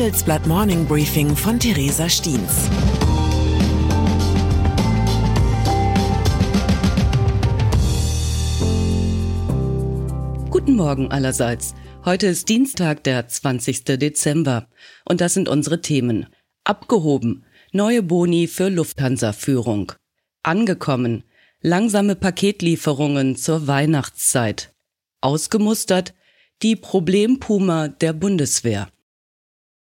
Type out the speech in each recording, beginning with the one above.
Handelsblatt Morning Briefing von Theresa Stiens. Guten Morgen allerseits. Heute ist Dienstag, der 20. Dezember. Und das sind unsere Themen. Abgehoben. Neue Boni für Lufthansa-Führung. Angekommen. Langsame Paketlieferungen zur Weihnachtszeit. Ausgemustert. Die Problempuma der Bundeswehr.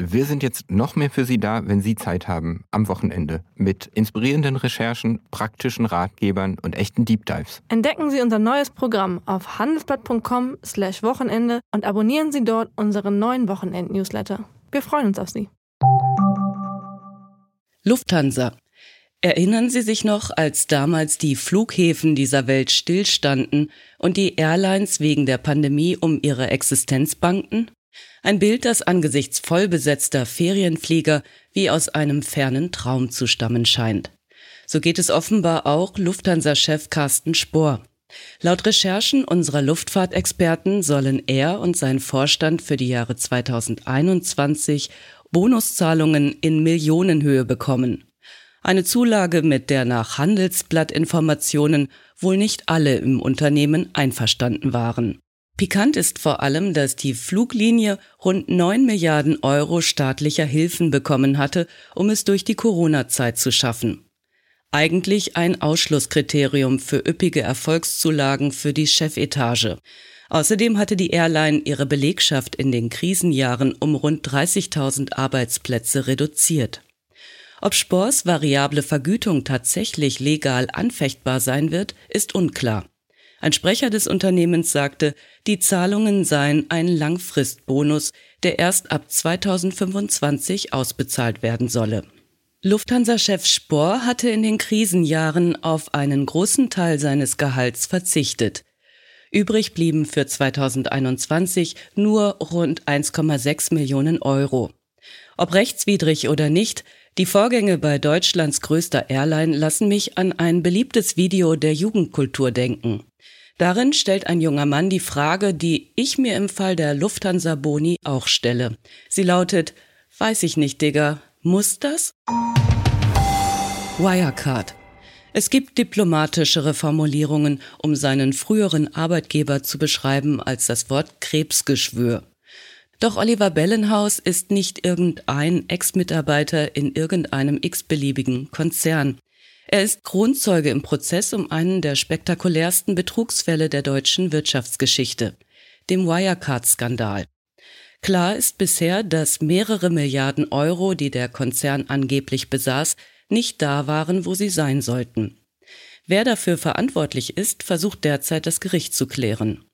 Wir sind jetzt noch mehr für Sie da, wenn Sie Zeit haben, am Wochenende, mit inspirierenden Recherchen, praktischen Ratgebern und echten Deep Dives. Entdecken Sie unser neues Programm auf handelsblatt.com/wochenende und abonnieren Sie dort unseren neuen Wochenend-Newsletter. Wir freuen uns auf Sie. Lufthansa. Erinnern Sie sich noch, als damals die Flughäfen dieser Welt stillstanden und die Airlines wegen der Pandemie um ihre Existenz bangten? Ein Bild, das angesichts vollbesetzter Ferienflieger wie aus einem fernen Traum zu stammen scheint. So geht es offenbar auch Lufthansa-Chef Carsten Spohr. Laut Recherchen unserer Luftfahrtexperten sollen er und sein Vorstand für die Jahre 2021 Bonuszahlungen in Millionenhöhe bekommen. Eine Zulage, mit der nach Handelsblattinformationen wohl nicht alle im Unternehmen einverstanden waren. Pikant ist vor allem, dass die Fluglinie rund 9 Milliarden Euro staatlicher Hilfen bekommen hatte, um es durch die Corona-Zeit zu schaffen. Eigentlich ein Ausschlusskriterium für üppige Erfolgszulagen für die Chefetage. Außerdem hatte die Airline ihre Belegschaft in den Krisenjahren um rund 30.000 Arbeitsplätze reduziert. Ob Spors variable Vergütung tatsächlich legal anfechtbar sein wird, ist unklar. Ein Sprecher des Unternehmens sagte, die Zahlungen seien ein Langfristbonus, der erst ab 2025 ausbezahlt werden solle. Lufthansa-Chef Spohr hatte in den Krisenjahren auf einen großen Teil seines Gehalts verzichtet. Übrig blieben für 2021 nur rund 1,6 Millionen Euro. Ob rechtswidrig oder nicht, die Vorgänge bei Deutschlands größter Airline lassen mich an ein beliebtes Video der Jugendkultur denken. Darin stellt ein junger Mann die Frage, die ich mir im Fall der Lufthansa Boni auch stelle. Sie lautet, weiß ich nicht, Digga, muss das? Wirecard. Es gibt diplomatischere Formulierungen, um seinen früheren Arbeitgeber zu beschreiben als das Wort Krebsgeschwür. Doch Oliver Bellenhaus ist nicht irgendein Ex-Mitarbeiter in irgendeinem x-beliebigen Konzern. Er ist Kronzeuge im Prozess um einen der spektakulärsten Betrugsfälle der deutschen Wirtschaftsgeschichte, dem Wirecard-Skandal. Klar ist bisher, dass mehrere Milliarden Euro, die der Konzern angeblich besaß, nicht da waren, wo sie sein sollten. Wer dafür verantwortlich ist, versucht derzeit das Gericht zu klären.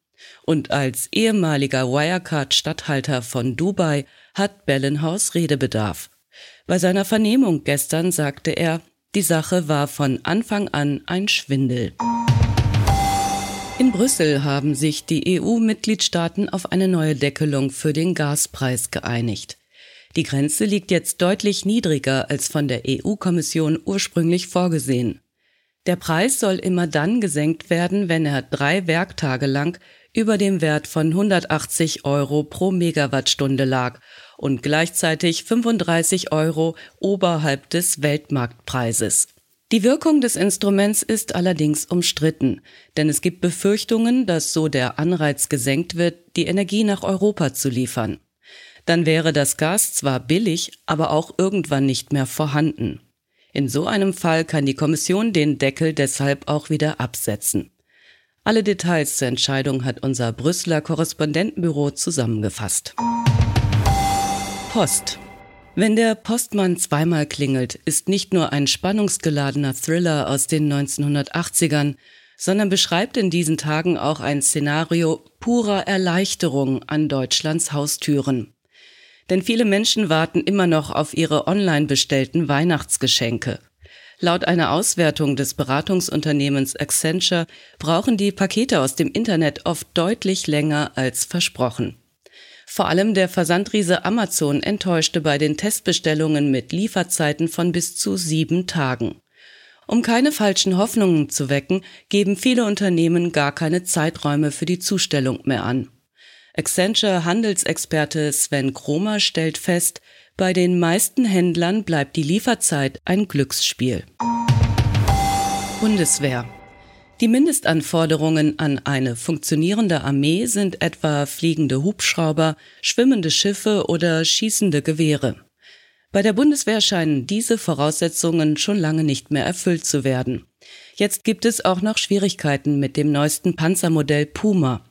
Und als ehemaliger Wirecard-Statthalter von Dubai hat Bellenhaus Redebedarf. Bei seiner Vernehmung gestern sagte er, die Sache war von Anfang an ein Schwindel. In Brüssel haben sich die EU-Mitgliedstaaten auf eine neue Deckelung für den Gaspreis geeinigt. Die Grenze liegt jetzt deutlich niedriger als von der EU-Kommission ursprünglich vorgesehen. Der Preis soll immer dann gesenkt werden, wenn er drei Werktage lang über dem Wert von 180 Euro pro Megawattstunde lag und gleichzeitig 35 Euro oberhalb des Weltmarktpreises. Die Wirkung des Instruments ist allerdings umstritten, denn es gibt Befürchtungen, dass so der Anreiz gesenkt wird, die Energie nach Europa zu liefern. Dann wäre das Gas zwar billig, aber auch irgendwann nicht mehr vorhanden. In so einem Fall kann die Kommission den Deckel deshalb auch wieder absetzen. Alle Details zur Entscheidung hat unser Brüsseler Korrespondentenbüro zusammengefasst. Post. Wenn der Postmann zweimal klingelt, ist nicht nur ein spannungsgeladener Thriller aus den 1980ern, sondern beschreibt in diesen Tagen auch ein Szenario purer Erleichterung an Deutschlands Haustüren. Denn viele Menschen warten immer noch auf ihre online bestellten Weihnachtsgeschenke. Laut einer Auswertung des Beratungsunternehmens Accenture brauchen die Pakete aus dem Internet oft deutlich länger als versprochen. Vor allem der Versandriese Amazon enttäuschte bei den Testbestellungen mit Lieferzeiten von bis zu sieben Tagen. Um keine falschen Hoffnungen zu wecken, geben viele Unternehmen gar keine Zeiträume für die Zustellung mehr an. Accenture Handelsexperte Sven Kromer stellt fest, bei den meisten Händlern bleibt die Lieferzeit ein Glücksspiel. Bundeswehr die Mindestanforderungen an eine funktionierende Armee sind etwa fliegende Hubschrauber, schwimmende Schiffe oder schießende Gewehre. Bei der Bundeswehr scheinen diese Voraussetzungen schon lange nicht mehr erfüllt zu werden. Jetzt gibt es auch noch Schwierigkeiten mit dem neuesten Panzermodell Puma.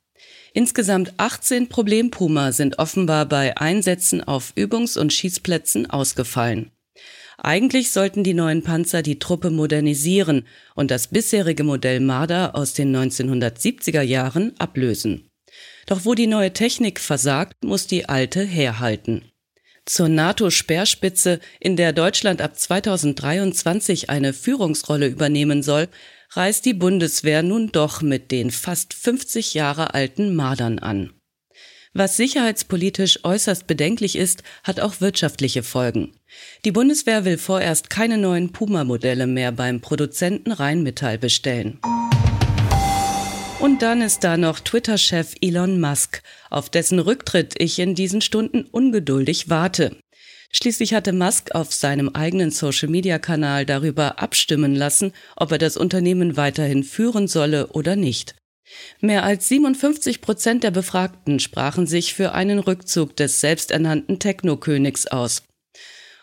Insgesamt 18 Problempuma sind offenbar bei Einsätzen auf Übungs- und Schießplätzen ausgefallen. Eigentlich sollten die neuen Panzer die Truppe modernisieren und das bisherige Modell Marder aus den 1970er Jahren ablösen. Doch wo die neue Technik versagt, muss die alte herhalten. Zur NATO-Speerspitze, in der Deutschland ab 2023 eine Führungsrolle übernehmen soll, reist die Bundeswehr nun doch mit den fast 50 Jahre alten Mardern an. Was sicherheitspolitisch äußerst bedenklich ist, hat auch wirtschaftliche Folgen. Die Bundeswehr will vorerst keine neuen Puma-Modelle mehr beim Produzenten Rheinmetall bestellen. Und dann ist da noch Twitter-Chef Elon Musk, auf dessen Rücktritt ich in diesen Stunden ungeduldig warte. Schließlich hatte Musk auf seinem eigenen Social-Media-Kanal darüber abstimmen lassen, ob er das Unternehmen weiterhin führen solle oder nicht. Mehr als 57 Prozent der Befragten sprachen sich für einen Rückzug des selbsternannten Technokönigs aus.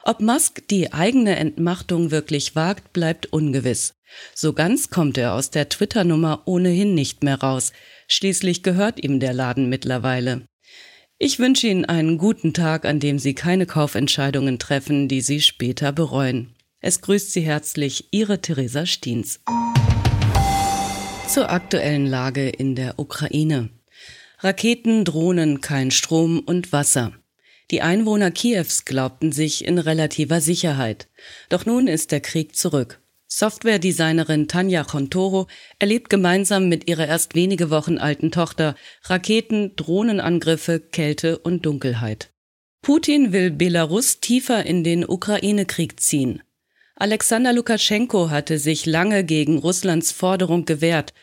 Ob Musk die eigene Entmachtung wirklich wagt, bleibt ungewiss. So ganz kommt er aus der Twitter-Nummer ohnehin nicht mehr raus. Schließlich gehört ihm der Laden mittlerweile. Ich wünsche Ihnen einen guten Tag, an dem Sie keine Kaufentscheidungen treffen, die Sie später bereuen. Es grüßt Sie herzlich Ihre Theresa Stiens. Zur aktuellen Lage in der Ukraine. Raketen, Drohnen, kein Strom und Wasser. Die Einwohner Kiews glaubten sich in relativer Sicherheit. Doch nun ist der Krieg zurück. Softwaredesignerin Tanja Contoro erlebt gemeinsam mit ihrer erst wenige Wochen alten Tochter Raketen, Drohnenangriffe, Kälte und Dunkelheit. Putin will Belarus tiefer in den Ukraine-Krieg ziehen. Alexander Lukaschenko hatte sich lange gegen Russlands Forderung gewehrt,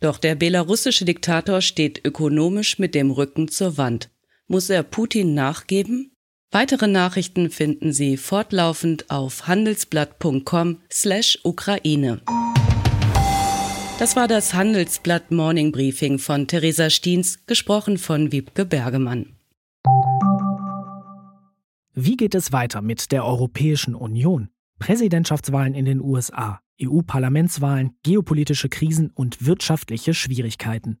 doch der belarussische Diktator steht ökonomisch mit dem Rücken zur Wand. Muss er Putin nachgeben? Weitere Nachrichten finden Sie fortlaufend auf handelsblatt.com/Ukraine. Das war das Handelsblatt Morning Briefing von Theresa Stiens, gesprochen von Wiebke Bergemann. Wie geht es weiter mit der Europäischen Union? Präsidentschaftswahlen in den USA, EU-Parlamentswahlen, geopolitische Krisen und wirtschaftliche Schwierigkeiten.